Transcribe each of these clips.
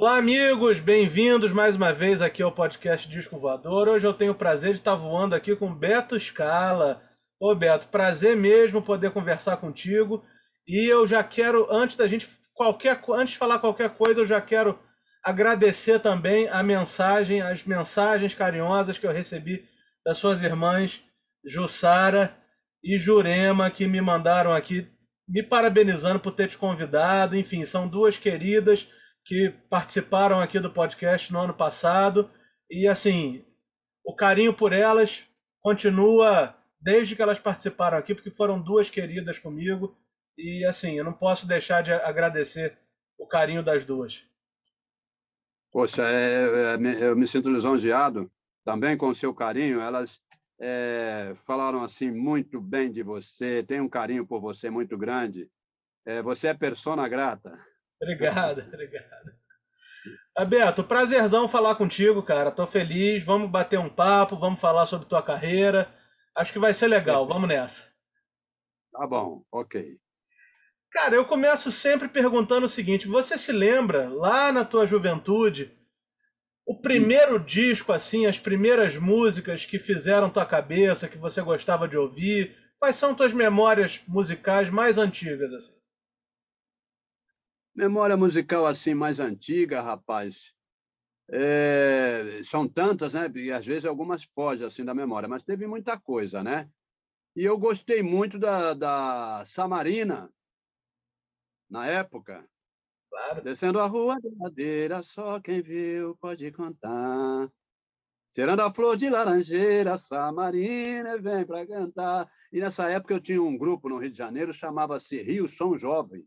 Olá, amigos, bem-vindos mais uma vez aqui ao podcast Disco Voador. Hoje eu tenho o prazer de estar voando aqui com Beto Scala. Ô, Beto, prazer mesmo poder conversar contigo. E eu já quero, antes da gente qualquer antes de falar qualquer coisa, eu já quero agradecer também a mensagem, as mensagens carinhosas que eu recebi das suas irmãs Jussara e Jurema que me mandaram aqui me parabenizando por ter te convidado. Enfim, são duas queridas que participaram aqui do podcast no ano passado. E assim, o carinho por elas continua desde que elas participaram aqui, porque foram duas queridas comigo. E assim, eu não posso deixar de agradecer o carinho das duas. Poxa, é, é, eu me sinto lisonjeado também com o seu carinho. Elas é, falaram assim muito bem de você, tem um carinho por você muito grande. É, você é persona grata. Obrigado, obrigado. Aberto, prazerzão falar contigo, cara. Tô feliz. Vamos bater um papo, vamos falar sobre tua carreira. Acho que vai ser legal. Vamos nessa. Tá bom, ok. Cara, eu começo sempre perguntando o seguinte: você se lembra lá na tua juventude o primeiro disco assim, as primeiras músicas que fizeram tua cabeça, que você gostava de ouvir? Quais são tuas memórias musicais mais antigas assim? Memória musical assim mais antiga, rapaz. É, são tantas, né? E às vezes algumas fogem assim da memória, mas teve muita coisa, né? E eu gostei muito da, da Samarina na época. Claro. Descendo a rua de madeira, só quem viu pode contar. Tirando a flor de laranjeira, Samarina vem para cantar. E nessa época eu tinha um grupo no Rio de Janeiro, chamava-se Rio Som Jovem.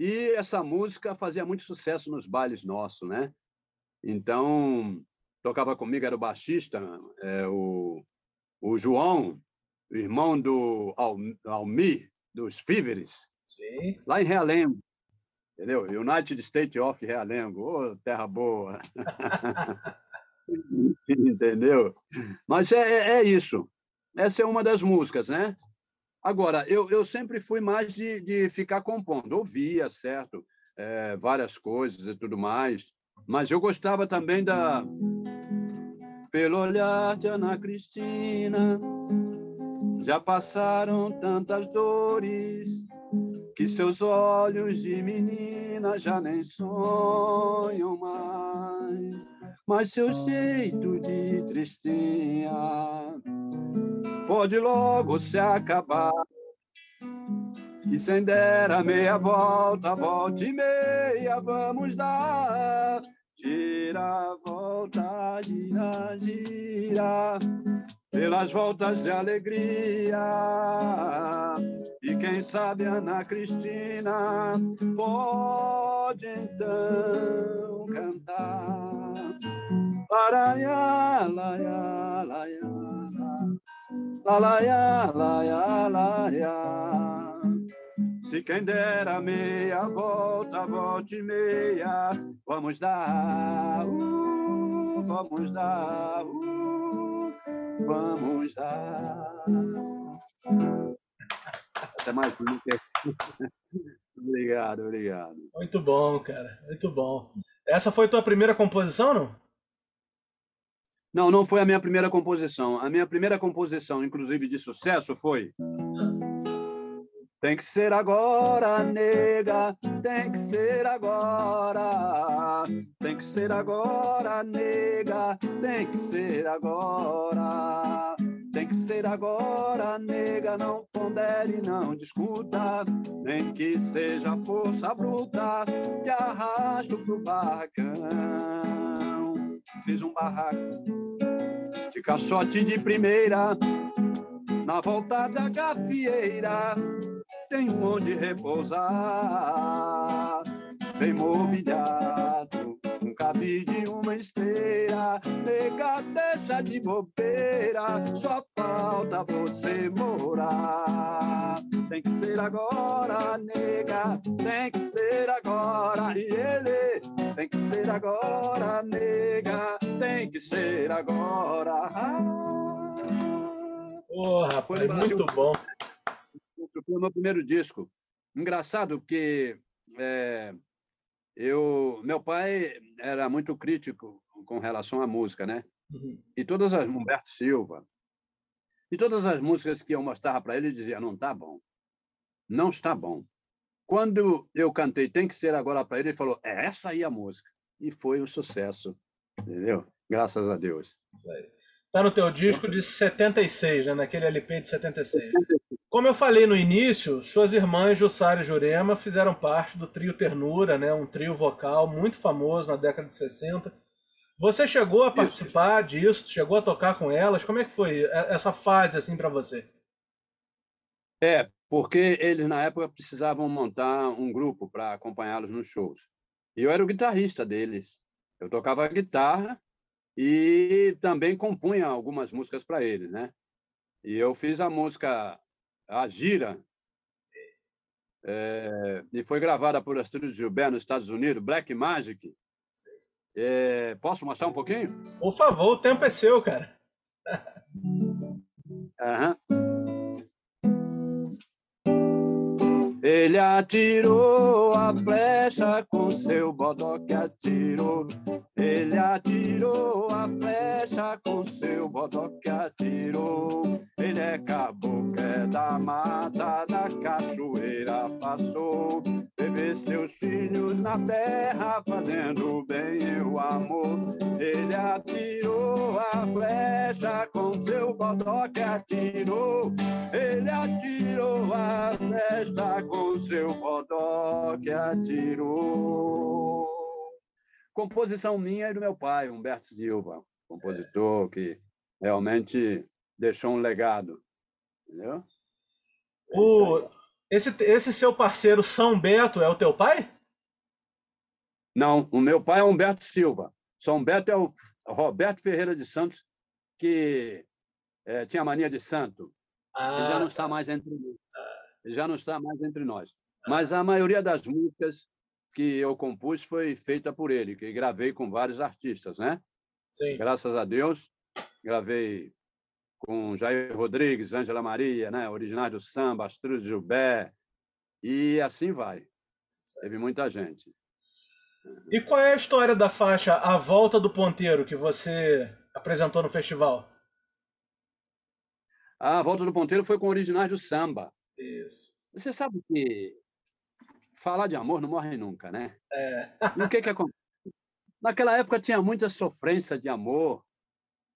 E essa música fazia muito sucesso nos bailes nossos, né? Então, tocava comigo, era o baixista, é, o, o João, o irmão do Almir, dos Fíveres, Sim. lá em Realengo. Entendeu? United State of Realengo. Ô, oh, terra boa! Entendeu? Mas é, é, é isso. Essa é uma das músicas, né? Agora, eu, eu sempre fui mais de, de ficar compondo. Ouvia, certo? É, várias coisas e tudo mais. Mas eu gostava também da. Pelo olhar de Ana Cristina, já passaram tantas dores que seus olhos de menina já nem sonham mais. Mas seu jeito de tristinha pode logo se acabar. E sem der a meia volta, volte e meia, vamos dar. Gira, volta, gira, gira, pelas voltas de alegria. E quem sabe Ana Cristina pode então cantar. Se quem dera meia volta, volte meia, vamos dar, uh, vamos dar, uh, vamos dar. Até mais Obrigado, obrigado. Muito bom, cara, muito bom. Essa foi tua primeira composição, não? Não, não foi a minha primeira composição. A minha primeira composição, inclusive de sucesso, foi. Tem que ser agora, nega, tem que ser agora. Tem que ser agora, nega, tem que ser agora. Tem que ser agora, nega, não pondere, não discuta. Nem que seja força bruta, te arrasto pro barracão fiz um barraco de caixote de primeira. Na volta da gafieira tem onde repousar, bem mobiliado, um cabide e uma esteira. Nega, deixa de bobeira, só falta você morar. Tem que ser agora, nega, tem que ser agora. E ele tem que ser agora, nega, tem que ser agora. Porra, foi muito bom. Foi o meu primeiro disco. Engraçado que é, eu, meu pai era muito crítico com relação à música, né? Uhum. E todas as Humberto Silva, e todas as músicas que eu mostrava para ele, ele dizia: não está bom, não está bom. Quando eu cantei Tem que ser agora para ele, ele falou: é essa aí a música. E foi um sucesso, entendeu? Graças a Deus. Está no teu disco de 76, né? naquele LP de 76. Como eu falei no início, suas irmãs Jussara e Jurema fizeram parte do trio Ternura, né? um trio vocal muito famoso na década de 60. Você chegou a participar Isso. disso? Chegou a tocar com elas? Como é que foi essa fase assim para você? É, porque eles na época precisavam montar um grupo para acompanhá-los nos shows. E eu era o guitarrista deles. Eu tocava guitarra e também compunha algumas músicas para eles, né? E eu fiz a música A Gira, é, e foi gravada por Astrid Gilbert nos Estados Unidos, Black Magic. É, posso mostrar um pouquinho? Por favor, o tempo é seu, cara. Aham. Ele atirou a flecha com seu bodoque atirou. Ele atirou a flecha com seu bodoque atirou. Ele é caboclo, é da mata, da cachoeira passou. Teve seus filhos na terra, fazendo bem e o amor. Ele atirou a flecha com seu bodoque atirou. Ele atirou a flecha com seu bodoque atirou. Composição minha e do meu pai, Humberto Silva, compositor que realmente deixou um legado. Entendeu? É o, esse, esse seu parceiro São Beto é o teu pai? Não, o meu pai é Humberto Silva. São Beto é o Roberto Ferreira de Santos, que é, tinha mania de santo. Ah, Ele já não está mais entre nós. Já não está mais entre nós. Mas a maioria das músicas que eu compus foi feita por ele, que gravei com vários artistas, né? Sim. Graças a Deus, gravei com Jair Rodrigues, Ângela Maria, né? originais do samba, Astrud Gilbert, e assim vai. Teve muita gente. E qual é a história da faixa A Volta do Ponteiro que você apresentou no festival? A Volta do Ponteiro foi com originais do samba. Isso. Você sabe que falar de amor não morre nunca, né? É. E o que que acontece? Naquela época tinha muita sofrência de amor.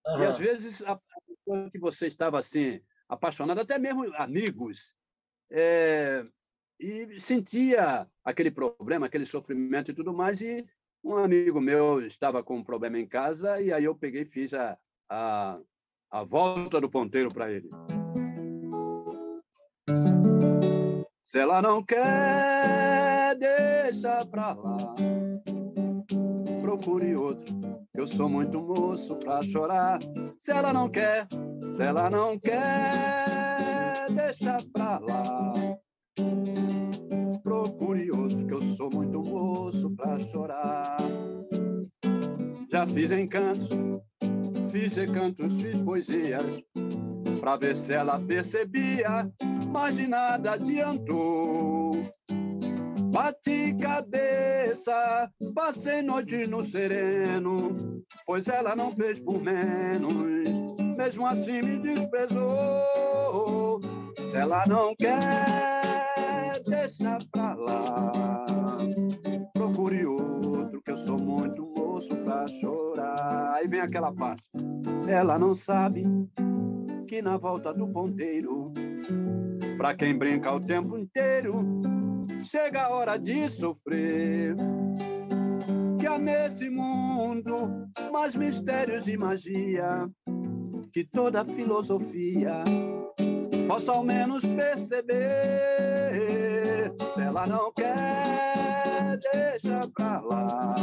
Uhum. E às vezes a pessoa que você estava assim apaixonado, até mesmo amigos, é, e sentia aquele problema, aquele sofrimento e tudo mais. E um amigo meu estava com um problema em casa e aí eu peguei e fiz a, a, a volta do ponteiro para ele. Se ela não quer, deixa pra lá. Procure outro. Eu sou muito moço pra chorar. Se ela não quer, se ela não quer, deixa pra lá. Procure outro, que eu sou muito moço pra chorar. Já fiz encantos, fiz recantos, fiz poesias, pra ver se ela percebia mas de nada adiantou. Bati cabeça, passei noite no sereno, pois ela não fez por menos, mesmo assim me desprezou. Se ela não quer, deixa pra lá. Procure outro, que eu sou muito moço pra chorar. Aí vem aquela parte. Ela não sabe que na volta do ponteiro Pra quem brinca o tempo inteiro, chega a hora de sofrer. Que há nesse mundo mais mistérios e magia que toda filosofia possa ao menos perceber. Se ela não quer, deixa pra lá.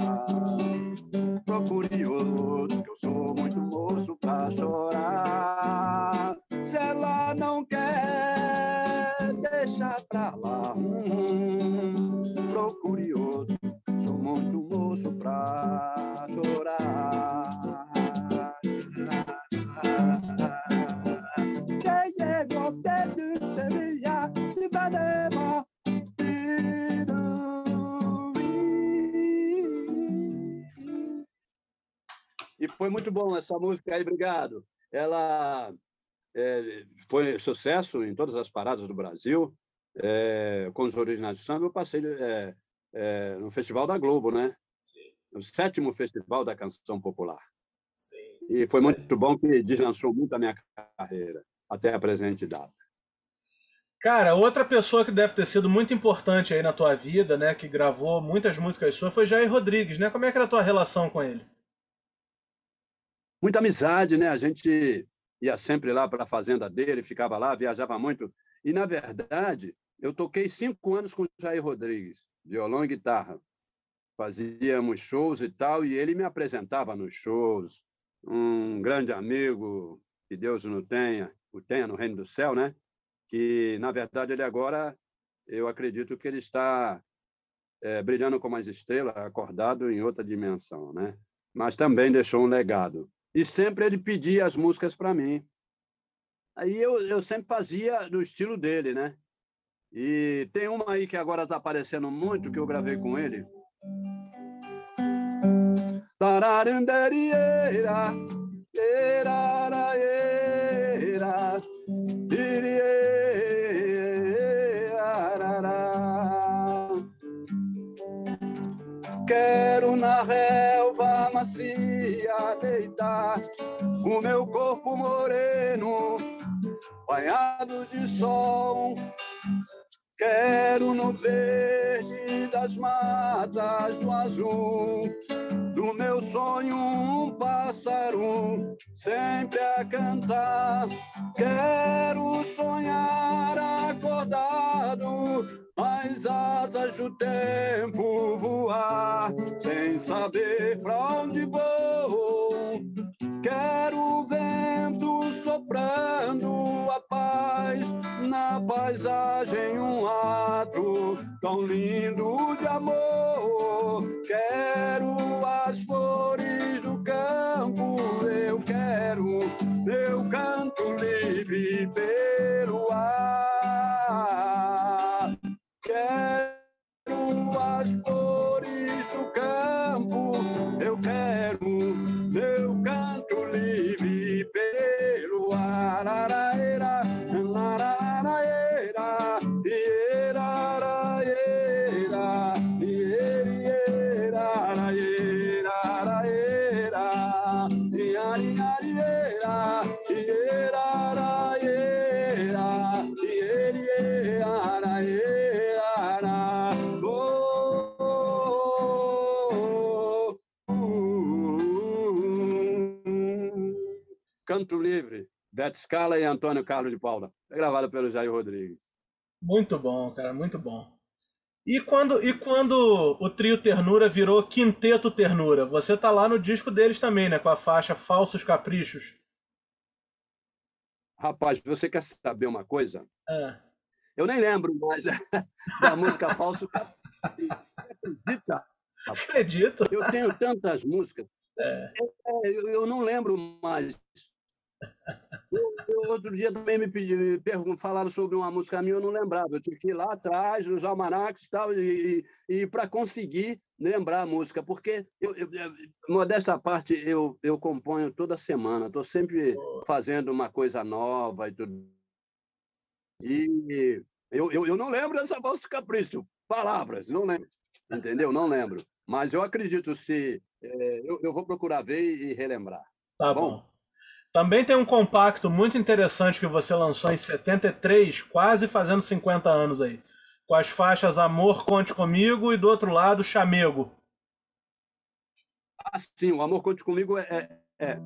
Outro, que eu sou muito moço pra chorar. Se ela não quer, deixa pra lá. Hum, procure outro, sou muito moço pra chorar. Foi muito bom essa música aí, obrigado. Ela é, foi sucesso em todas as paradas do Brasil. É, com os originais de samba, eu passei é, é, no Festival da Globo, né? Sim. O sétimo Festival da Canção Popular. Sim. E foi muito bom que deslançou muito a minha carreira até a presente data. Cara, outra pessoa que deve ter sido muito importante aí na tua vida, né, que gravou muitas músicas suas, foi Jair Rodrigues, né? Como é que era a tua relação com ele? Muita amizade, né? A gente ia sempre lá para a fazenda dele, ficava lá, viajava muito. E, na verdade, eu toquei cinco anos com Jair Rodrigues, violão e guitarra. Fazíamos shows e tal, e ele me apresentava nos shows. Um grande amigo, que Deus o tenha, o tenha no reino do céu, né? que, na verdade, ele agora, eu acredito que ele está é, brilhando como as estrelas, acordado em outra dimensão, né? Mas também deixou um legado. E sempre ele pedia as músicas para mim. Aí eu, eu sempre fazia no estilo dele, né? E tem uma aí que agora está aparecendo muito, que eu gravei com ele. Macia deitar o meu corpo moreno, banhado de sol. Quero no verde das matas do azul do meu sonho um pássaro sempre a cantar. Quero sonhar acordado, as asas do tempo voar, sem saber pra onde vou. Vento soprando a paz na paisagem, um ato tão lindo de amor. Quero as flores do campo, eu quero meu canto livre pelo ar. Quero as flores do campo, eu quero meu Canto Livre, Beto Scala e Antônio Carlos de Paula. É gravada pelo Jair Rodrigues. Muito bom, cara, muito bom. E quando, e quando o trio Ternura virou Quinteto Ternura? Você tá lá no disco deles também, né? Com a faixa Falsos Caprichos. Rapaz, você quer saber uma coisa? É. Eu nem lembro mais da música Falso Capricho. Acredita? Acredito. Eu tenho tantas músicas. É. Eu, eu não lembro mais outro dia também me pediram, falaram sobre uma música minha, eu não lembrava. Eu tive que ir lá atrás, nos almanacs tal, e, e, e para conseguir lembrar a música, porque, eu, eu, modesta parte, eu, eu componho toda semana, estou sempre fazendo uma coisa nova e tudo. E eu, eu, eu não lembro dessa música Capricho, palavras, não lembro, entendeu? Não lembro. Mas eu acredito, se é, eu, eu vou procurar ver e relembrar. Tá bom? bom? Também tem um compacto muito interessante que você lançou em 73, quase fazendo 50 anos aí. Com as faixas Amor, Conte Comigo e do outro lado, Chamego. Ah, sim, o Amor, Conte Comigo é, é, é.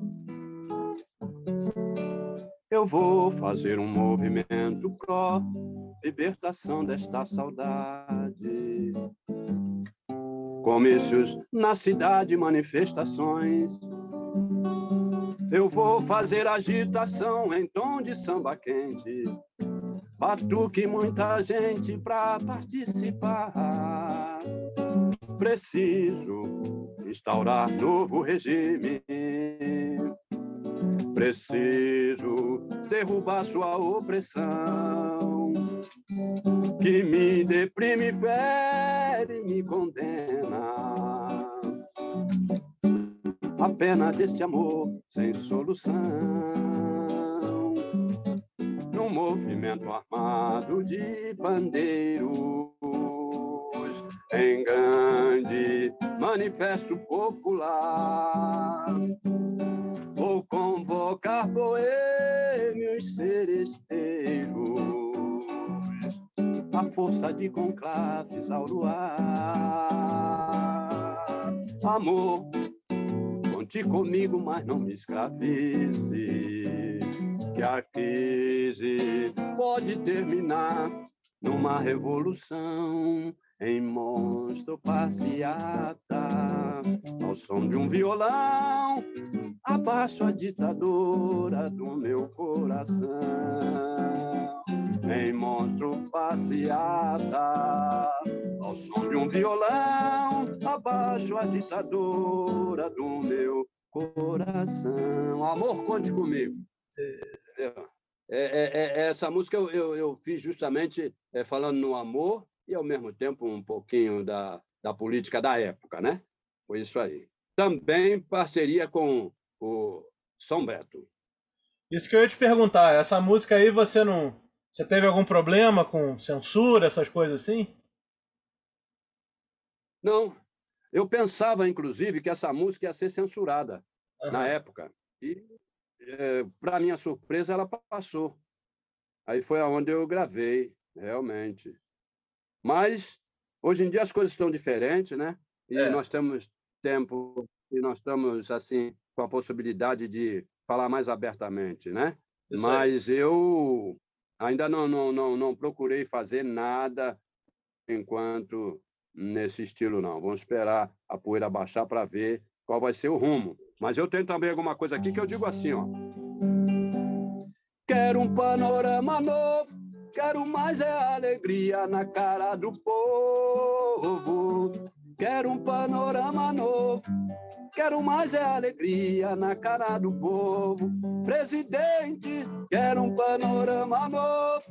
Eu vou fazer um movimento pró libertação desta saudade. Comícios na cidade, manifestações eu vou fazer agitação em tom de samba quente. Batuque muita gente pra participar. Preciso instaurar novo regime. Preciso derrubar sua opressão. Que me deprime, fere, me condena a pena desse amor sem solução. Num movimento armado de bandeiros, em grande manifesto popular, vou convocar boêmios seresteiros, a força de conclaves ao luar. Amor, conte comigo, mas não me escravize, que a crise pode terminar numa revolução em monstro passeata, ao som de um violão, abaixo a ditadura do meu coração. Em monstro passeata, ao som de um violão, abaixo a ditadura do meu coração. Amor, conte comigo. É, é, é, essa música eu, eu, eu fiz justamente é, falando no amor e, ao mesmo tempo, um pouquinho da, da política da época, né? Foi isso aí. Também parceria com o São Beto. Isso que eu ia te perguntar, essa música aí você não. Você teve algum problema com censura, essas coisas assim? Não. Eu pensava, inclusive, que essa música ia ser censurada uhum. na época. E, é, para minha surpresa, ela passou. Aí foi aonde eu gravei, realmente. Mas hoje em dia as coisas estão diferentes, né? E é. nós temos tempo e nós estamos assim com a possibilidade de falar mais abertamente, né? Isso Mas aí. eu ainda não, não, não, não procurei fazer nada enquanto nesse estilo, não. Vamos esperar a poeira baixar para ver qual vai ser o rumo. Mas eu tenho também alguma coisa aqui que eu digo assim, ó. Quero um panorama novo Quero mais é alegria na cara do povo. Quero um panorama novo. Quero mais é alegria na cara do povo. Presidente, quero um panorama novo.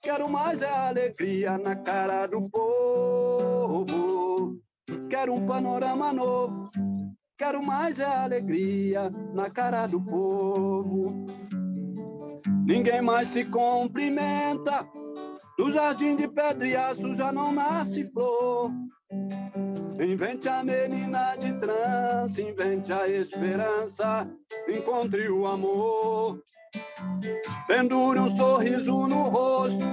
Quero mais alegria na cara do povo. Quero um panorama novo. Quero mais alegria na cara do povo. Ninguém mais se cumprimenta. No jardim de pedra e aço já não nasce flor. Invente a menina de trança, invente a esperança, encontre o amor. Pendure um sorriso no rosto,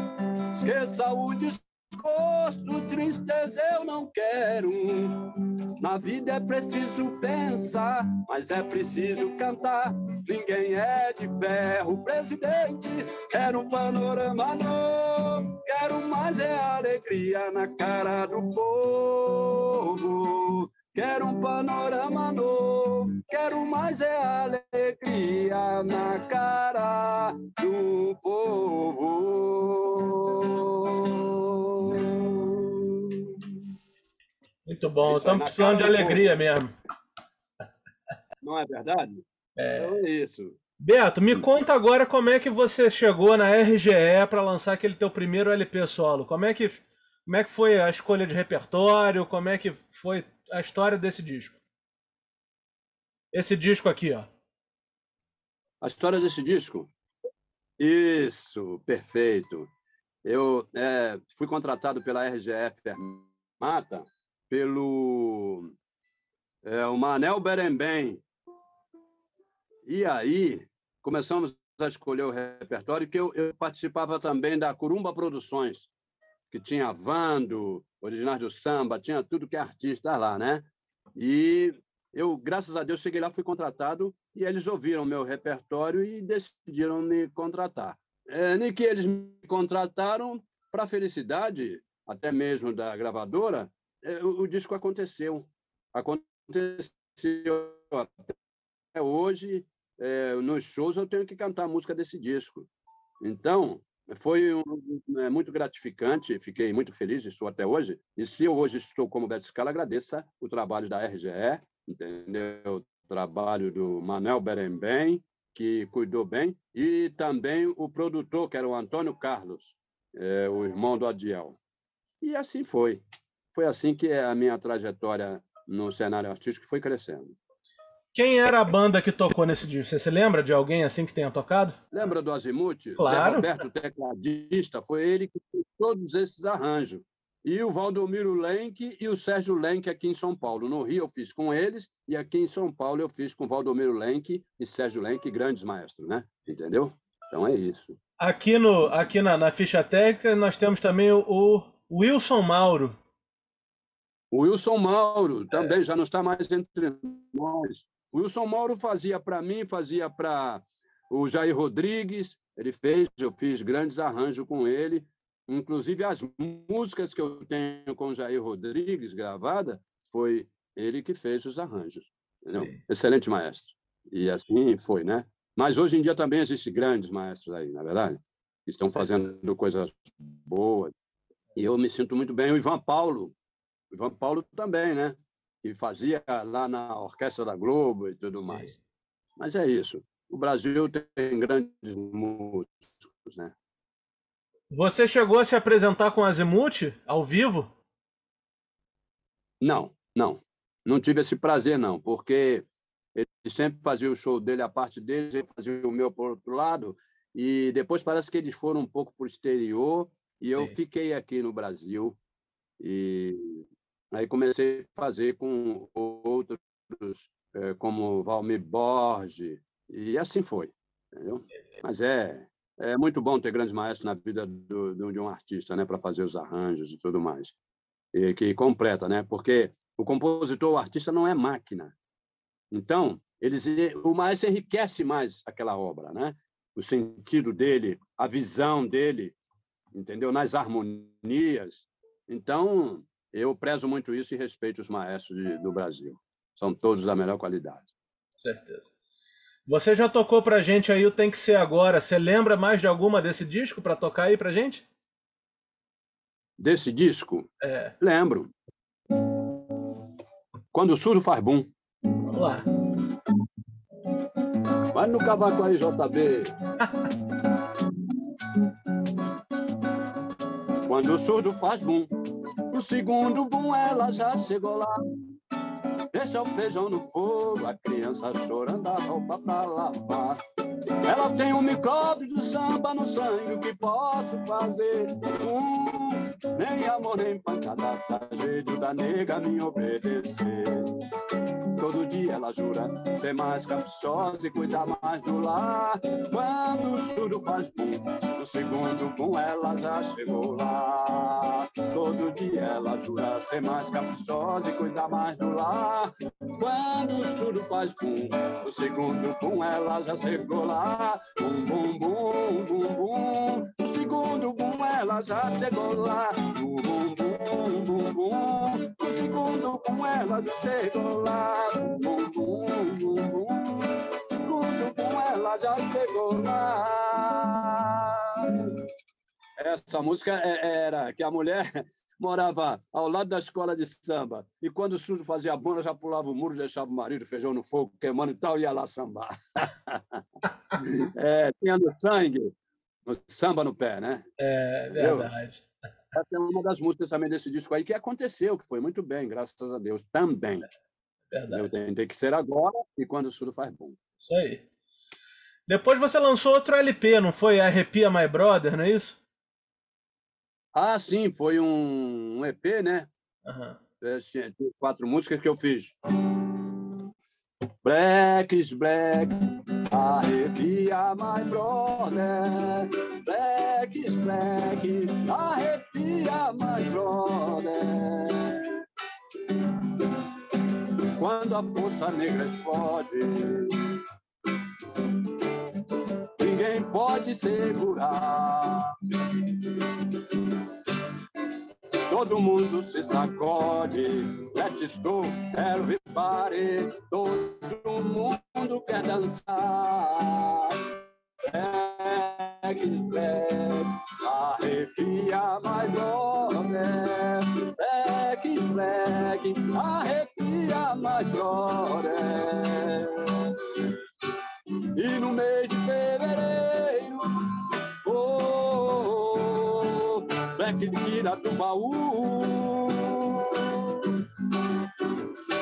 esqueça o desgosto, tristeza eu não quero. Na vida é preciso pensar, mas é preciso cantar. Ninguém é de ferro, presidente. Quero um panorama novo, quero mais é alegria na cara do povo. Quero um panorama novo, quero mais é alegria na cara do povo. Muito bom, estamos precisando de alegria mesmo. Não é verdade? É... Então é isso. Beto, me conta agora como é que você chegou na RGE para lançar aquele teu primeiro LP solo. Como é que como é que foi a escolha de repertório? Como é que foi a história desse disco? Esse disco aqui, ó. A história desse disco? Isso, perfeito. Eu é, fui contratado pela RGF Mata pelo é, o Manel Berembem, e aí começamos a escolher o repertório, que eu, eu participava também da Curumba Produções, que tinha Vando, originais do samba, tinha tudo que é artista lá, né? E eu, graças a Deus, cheguei lá, fui contratado e eles ouviram meu repertório e decidiram me contratar. É, nem que eles me contrataram, para felicidade, até mesmo da gravadora, é, o, o disco aconteceu. Aconteceu até hoje é, nos shows eu tenho que cantar a música desse disco. Então, foi um, é, muito gratificante, fiquei muito feliz, estou até hoje. E se eu hoje estou como Beto Scala, agradeça o trabalho da RGE, entendeu? o trabalho do Manuel Berembem, que cuidou bem, e também o produtor, que era o Antônio Carlos, é, o irmão do Adiel. E assim foi. Foi assim que a minha trajetória no cenário artístico foi crescendo. Quem era a banda que tocou nesse disco? Você se lembra de alguém assim que tenha tocado? Lembra do Azimuth? Claro. Zé Roberto, tecladista, foi ele que fez todos esses arranjos. E o Valdomiro Lenk e o Sérgio Lenk aqui em São Paulo. No Rio eu fiz com eles e aqui em São Paulo eu fiz com Valdomiro Lenk e Sérgio Lenk, grandes maestros, né? Entendeu? Então é isso. Aqui, no, aqui na, na ficha técnica nós temos também o, o Wilson Mauro. O Wilson Mauro também é. já não está mais entre nós. O Wilson Mauro fazia para mim, fazia para o Jair Rodrigues, ele fez, eu fiz grandes arranjos com ele. Inclusive, as músicas que eu tenho com o Jair Rodrigues gravada, foi ele que fez os arranjos. Excelente maestro. E assim foi, né? Mas hoje em dia também existem grandes maestros aí, na é verdade, que estão fazendo coisas boas. E eu me sinto muito bem. O Ivan Paulo, o Ivan Paulo também, né? Que fazia lá na Orquestra da Globo e tudo Sim. mais. Mas é isso. O Brasil tem grandes músicos, né? Você chegou a se apresentar com Azimuth ao vivo? Não, não. Não tive esse prazer, não, porque ele sempre fazia o show dele, a parte dele, ele fazia o meu por outro lado, e depois parece que eles foram um pouco para o exterior, e Sim. eu fiquei aqui no Brasil, e aí comecei a fazer com outros, eh, como Valmir Borges, e assim foi. Entendeu? Mas é, é muito bom ter grandes maestros na vida do, do, de um artista, né, para fazer os arranjos e tudo mais. E que completa, né? Porque o compositor, o artista não é máquina. Então, eles, o maestro enriquece mais aquela obra, né? O sentido dele, a visão dele, entendeu? Nas harmonias. Então, eu prezo muito isso e respeito os maestros de, do Brasil. São todos da melhor qualidade. Certeza. Você já tocou pra gente aí o Tem Que Ser Agora. Você lembra mais de alguma desse disco para tocar aí pra gente? Desse disco? É. Lembro. Quando o surdo faz boom. Vamos lá. Vai no cavaco aí, JB. Quando o surdo faz bum, o segundo bum ela já chegou lá. Deixa o feijão no fogo, a criança chorando a roupa pra lavar. Ela tem um micróbio do samba no sangue, o que posso fazer? Hum, nem amor, nem pancada, tá jeito da nega me obedecer. Todo dia ela jura ser mais caprichosa e cuidar mais do lar. Quando o surdo faz bum, no segundo bum ela já chegou lá. Todo dia ela jura ser mais caprichosa e cuidar mais do lar. Quando o surdo faz bum, no segundo bum ela já chegou lá. Bum, bum, bum, bum, bum. No segundo bum ela já chegou lá. Bum, bum, bum, bum, bum. No segundo bum ela já chegou lá bum, bum, bum, bum. Segundo com ela já chegou lá. Essa música é, era que a mulher morava ao lado da escola de samba. E quando o surdo fazia bunda, já pulava o muro, deixava o marido feijão no fogo, queimando e tal, e ia lá sambar. é, tinha no sangue, no samba no pé, né? É, verdade. Essa é uma das músicas também desse disco aí que aconteceu, que foi muito bem, graças a Deus, também. Verdade. Tem que ser agora e quando o surdo faz bom. Isso aí. Depois você lançou outro LP, não foi? Arrepia My Brother, não é isso? Ah, sim, foi um, um EP, né? Uhum. Quatro músicas que eu fiz. Black is black, arrepia my brother. Black is black, arrepia my brother quando a força negra explode. Ninguém pode segurar. Todo mundo se sacode, let's go, everybody. Todo mundo quer dançar. Black black, arrepia mais brother. Black black, arrepia mais glória. E no mês de fevereiro, de Quira do baú,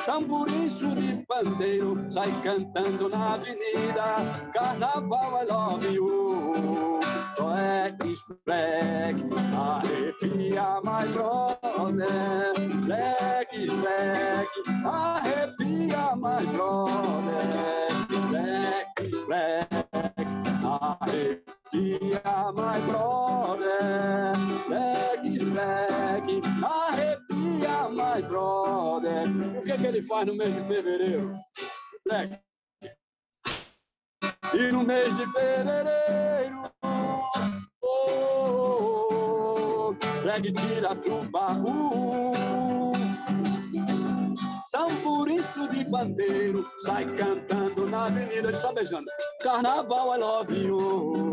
tamborim de pandeiro, sai cantando na avenida. Carnaval, I love you. Black is black, arrepia, my brother. Black is black, arrepia, my brother. Black is black, arrepia, my brother. Is black, arrepia, my brother. O que, que ele faz no mês de fevereiro? Black. E no mês de fevereiro, oh, oh, oh, Black tira pro baú. São por isso de bandeiro, sai cantando na avenida, ele só beijando. Carnaval, I love you.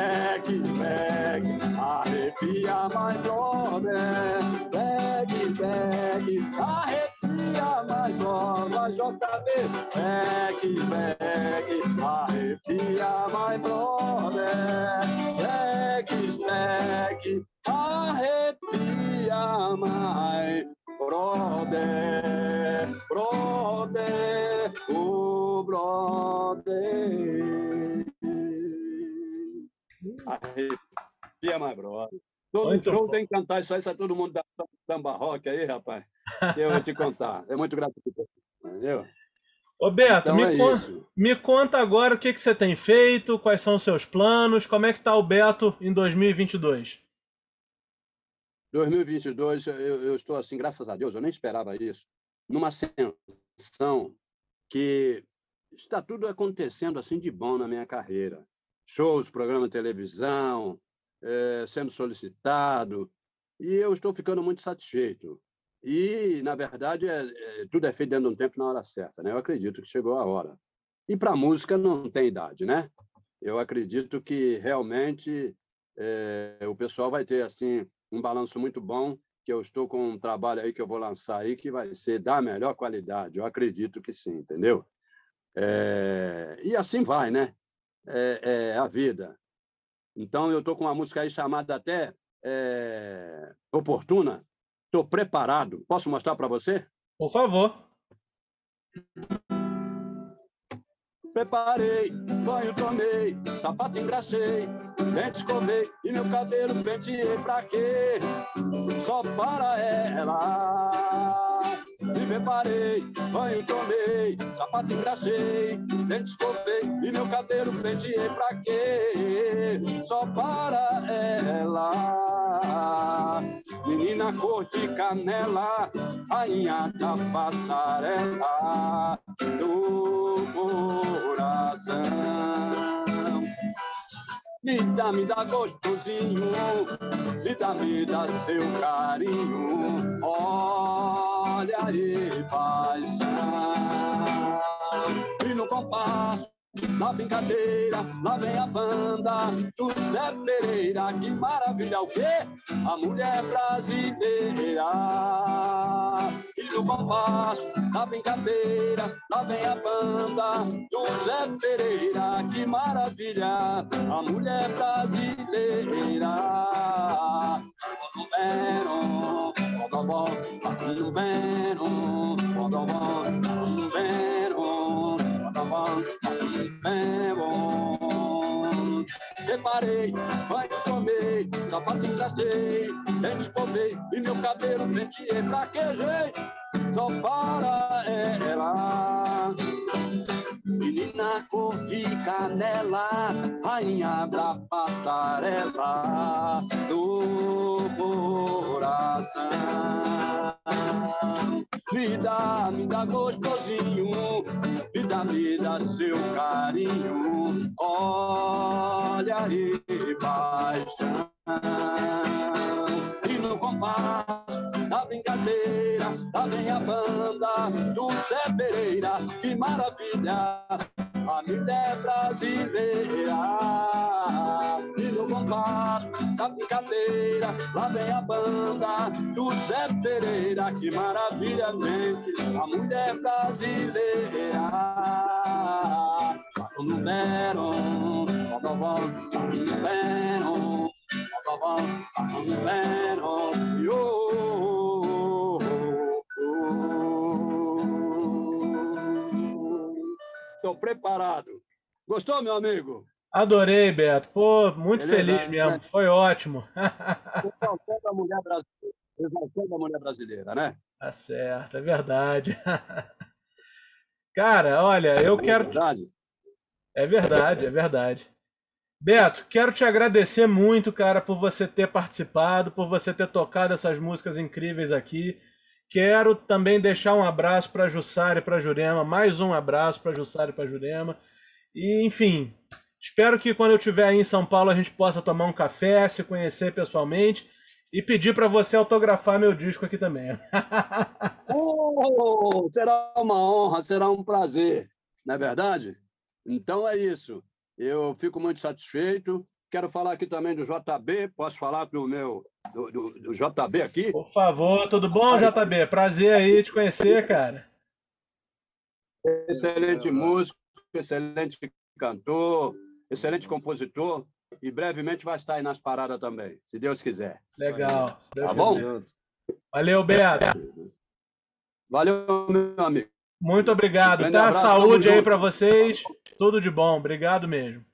Black, black, arrepia, my brother. Black, black, arrepia, my brother. JB, black, black, arrepia, my brother. Black, black, arrepia, my brother, brother, oh brother. Arrepia, my brother. Todo Muito show bom. tem que cantar isso aí, sai todo mundo da samba rock aí, rapaz. Eu vou te contar. É muito gratificante. Entendeu? Ô Beto, Então me, é con- me conta agora o que, que você tem feito, quais são os seus planos, como é que tá o Beto em 2022? 2022, eu, eu estou assim, graças a Deus, eu nem esperava isso, numa ascensão que está tudo acontecendo assim de bom na minha carreira. Shows, programa de televisão, eh, sendo solicitado, e eu estou ficando muito satisfeito. E, na verdade, é, é, tudo é feito dentro de um tempo na hora certa, né? Eu acredito que chegou a hora. E para a música não tem idade, né? Eu acredito que realmente eh, o pessoal vai ter assim um balanço muito bom, que eu estou com um trabalho aí que eu vou lançar aí que vai ser da melhor qualidade. Eu acredito que sim, entendeu? É, E assim vai, né? É, é a vida. Então, eu estou com uma música aí chamada até é, Oportuna. Estou preparado. Posso mostrar para você? Por favor. Preparei, banho tomei, sapato engraxei, dente escovei e meu cabelo penteei pra quê? Só para ela. Preparei, banho tomei, sapato engraxei, dente escovei e meu cabelo penteei pra quê? Só para ela. Menina cor de canela, rainha da passarela do coração. Me dá, me dá gostosinho, me dá, me dá seu carinho. Aí, paixão. E no compasso na brincadeira, lá vem a banda do Zé Pereira. Que maravilha, o quê? A mulher brasileira. E no compasso da brincadeira, lá vem a banda do Zé Pereira. Que maravilha, a mulher brasileira. Quando vieram, quando vão, quando vieram, quando vão, quando quando vão, bom. Reparei, banho tomei, sapato engrastei, dente escovei e meu cabelo penteei. Pra que jeito? Só para ela. Menina cor de canela, rainha da passarela do coração. Me dá, me dá gostosinho, me dá, me dá seu carinho. Olha aí, paixão. E no compasso da brincadeira, lá vem a banda do Zé Pereira. Que maravilha, a mulher brasileira. E no compasso da brincadeira, lá vem a banda do Zé Pereira. Que maravilha, gente, a mulher brasileira. Quando deram, quando vão, preparado. Gostou, meu amigo? Adorei, Beto. Pô, muito Beleza, feliz mesmo. Né? Foi ótimo. Exaltando a mulher brasileira. Exaltando a mulher brasileira, né? Tá certo, é verdade. Cara, olha, eu é quero. Verdade. É verdade, é verdade. Beto, quero te agradecer muito, cara, por você ter participado, por você ter tocado essas músicas incríveis aqui. Quero também deixar um abraço para Jussara e para Jurema, mais um abraço para Jussara e para Jurema. E, enfim, espero que quando eu estiver aí em São Paulo a gente possa tomar um café, se conhecer pessoalmente e pedir para você autografar meu disco aqui também. oh, será uma honra, será um prazer, não é verdade? Então é isso. Eu fico muito satisfeito. Quero falar aqui também do JB. Posso falar do meu do, do, do JB aqui? Por favor, tudo bom, JB? Prazer aí te conhecer, cara. Excelente músico, excelente cantor, excelente compositor e brevemente vai estar aí nas paradas também, se Deus quiser. Legal. Tá bom? Valeu, Beto. Valeu, meu amigo. Muito obrigado. Um tá? Saúde aí para vocês. Tudo de bom. Obrigado mesmo.